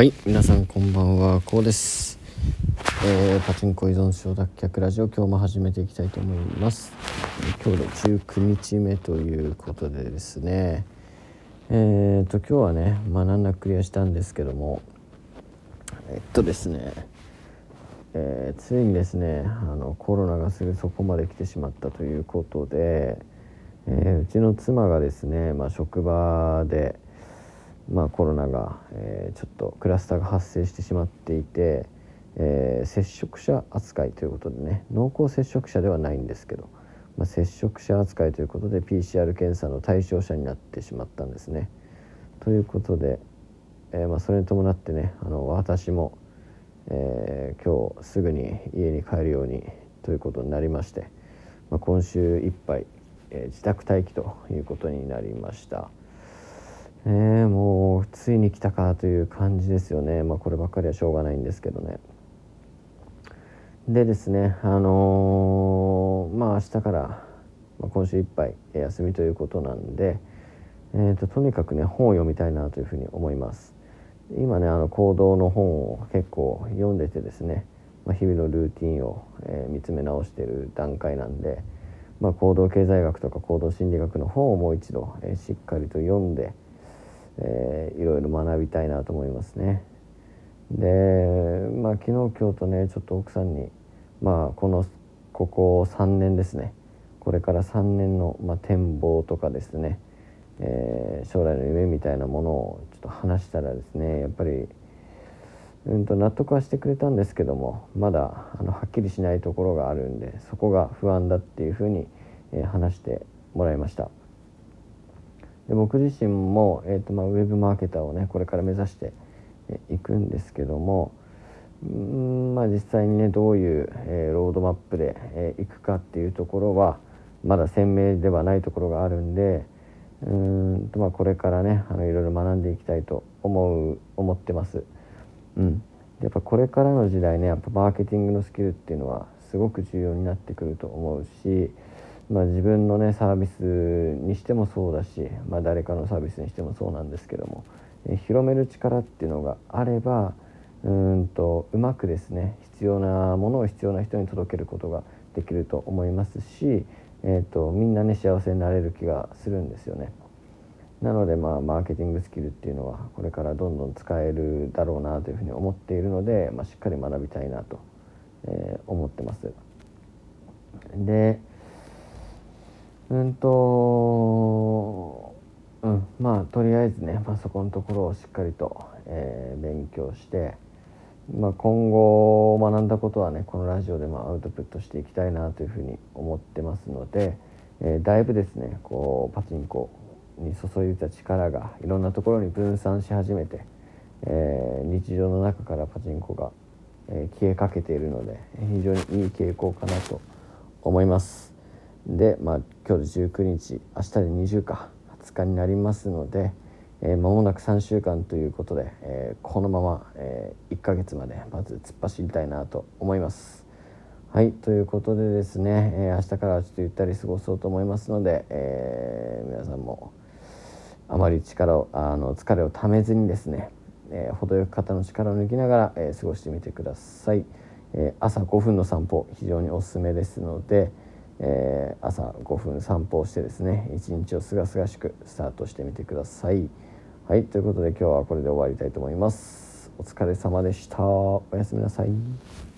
はい皆さんこんばんはこうです、えー、パチンコ依存症脱却ラジオ今日も始めていきたいと思います。今日で19日目ということでですね。えーと今日はねまあ難なくクリアしたんですけども。えっとですね。えー、ついにですねあのコロナがすぐそこまで来てしまったということで、えー、うちの妻がですね、まあ、職場で、まあ、コロナが、えー、ちょっとクラスターが発生してしまっていて、えー、接触者扱いということでね濃厚接触者ではないんですけど、まあ、接触者扱いということで PCR 検査の対象者になってしまったんですね。ということで、えーまあ、それに伴ってねあの私も、えー、今日すぐに家に帰るようにということになりまして、まあ、今週いっぱい、えー、自宅待機ということになりました。え、もうついに来たかという感じですよね。まあこればっかりはしょうがないんですけどね。でですねあのー、まあ明日から、まあ、今週いっぱい休みということなんで、えーと、とにかくね本を読みたいなというふうに思います。今ねあの行動の本を結構読んでてですね、まあ、日々のルーティンを、えー、見つめ直している段階なんで、まあ、行動経済学とか行動心理学の本をもう一度、えー、しっかりと読んでえー、いろいろ学びたいなと思いますね。でまあ昨日今日とねちょっと奥さんにまあこのここ3年ですねこれから3年の、まあ、展望とかですね、えー、将来の夢みたいなものをちょっと話したらですねやっぱりうんと納得はしてくれたんですけどもまだあのはっきりしないところがあるんでそこが不安だっていうふうに、えー、話してもらいました。で僕自身も、えーとまあ、ウェブマーケターをねこれから目指していくんですけどもうんまあ実際にねどういう、えー、ロードマップで、えー、いくかっていうところはまだ鮮明ではないところがあるんでうんとまあこれからねあのいろいろ学んでいきたいと思う思ってます。うん、やっぱこれからの時代ねやっぱマーケティングのスキルっていうのはすごく重要になってくると思うしまあ、自分のねサービスにしてもそうだし、まあ、誰かのサービスにしてもそうなんですけども、え広める力っていうのがあればうんとうまくですね必要なものを必要な人に届けることができると思いますし、えーと、みんなね幸せになれる気がするんですよね。なのでまあマーケティングスキルっていうのはこれからどんどん使えるだろうなというふうに思っているので、まあ、しっかり学びたいなと、えー、思ってます。でうんとうんまあとりあえずねパソコンのところをしっかりと、えー、勉強して、まあ、今後学んだことはねこのラジオでもアウトプットしていきたいなというふうに思ってますので、えー、だいぶですねこうパチンコに注いだ力がいろんなところに分散し始めて、えー、日常の中からパチンコが、え消えかけているので非常にいい傾向かなと思います。で、まあ、今日で19日明日で20か20日になりますので、えー、間もなく3週間ということで、えー、このまま、えー、1ヶ月までまず突っ走りたいなと思います。はいということでですね、えー、明日からはちょっとゆったり過ごそうと思いますので、えー、皆さんもあまり力をあの疲れをためずにですね、えー、程よく肩の力を抜きながら、えー、過ごしてみてください、えー、朝5分の散歩非常におすすめですので、えー、朝5分散歩をしてですね一日をすがすがしくスタートしてみてください。はいということで今日はこれで終わりたいと思います。お疲れ様でした。おやすみなさい。